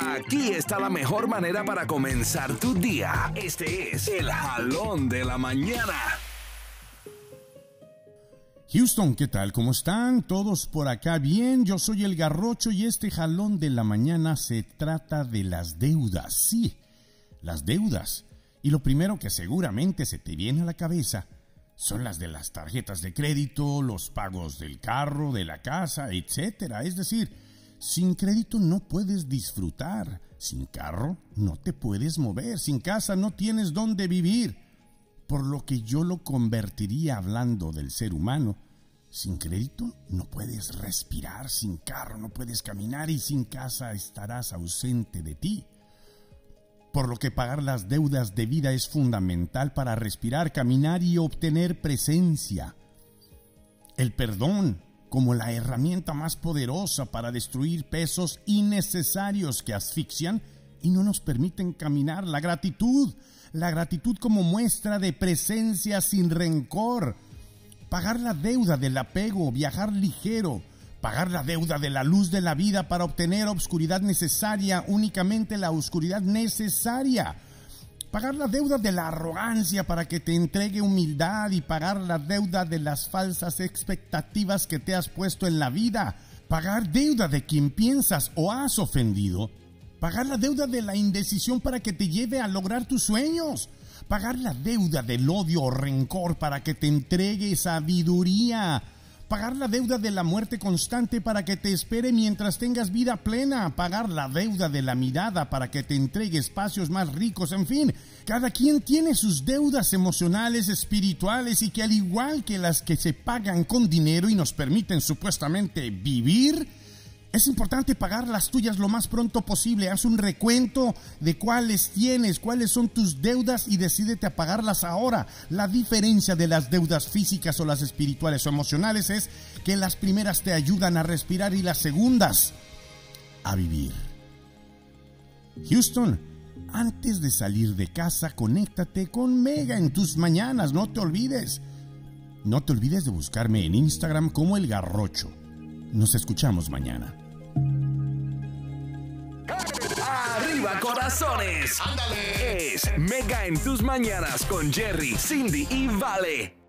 Aquí está la mejor manera para comenzar tu día. Este es el jalón de la mañana. Houston, ¿qué tal? ¿Cómo están? ¿Todos por acá bien? Yo soy el Garrocho y este jalón de la mañana se trata de las deudas. Sí, las deudas. Y lo primero que seguramente se te viene a la cabeza son las de las tarjetas de crédito, los pagos del carro, de la casa, etc. Es decir, sin crédito no puedes disfrutar, sin carro no te puedes mover, sin casa no tienes dónde vivir por lo que yo lo convertiría hablando del ser humano. Sin crédito no puedes respirar, sin carro no puedes caminar y sin casa estarás ausente de ti. Por lo que pagar las deudas de vida es fundamental para respirar, caminar y obtener presencia. El perdón como la herramienta más poderosa para destruir pesos innecesarios que asfixian y no nos permiten caminar. La gratitud la gratitud como muestra de presencia sin rencor, pagar la deuda del apego, viajar ligero, pagar la deuda de la luz de la vida para obtener obscuridad necesaria, únicamente la oscuridad necesaria. Pagar la deuda de la arrogancia para que te entregue humildad y pagar la deuda de las falsas expectativas que te has puesto en la vida. Pagar deuda de quien piensas o has ofendido Pagar la deuda de la indecisión para que te lleve a lograr tus sueños. Pagar la deuda del odio o rencor para que te entregue sabiduría. Pagar la deuda de la muerte constante para que te espere mientras tengas vida plena. Pagar la deuda de la mirada para que te entregue espacios más ricos. En fin, cada quien tiene sus deudas emocionales, espirituales y que al igual que las que se pagan con dinero y nos permiten supuestamente vivir, es importante pagar las tuyas lo más pronto posible. Haz un recuento de cuáles tienes, cuáles son tus deudas y decídete a pagarlas ahora. La diferencia de las deudas físicas o las espirituales o emocionales es que las primeras te ayudan a respirar y las segundas a vivir. Houston, antes de salir de casa, conéctate con Mega en tus mañanas, no te olvides. No te olvides de buscarme en Instagram como El Garrocho. Nos escuchamos mañana. Arriba corazones. Ándale. Es Mega en tus mañanas con Jerry, Cindy y Vale.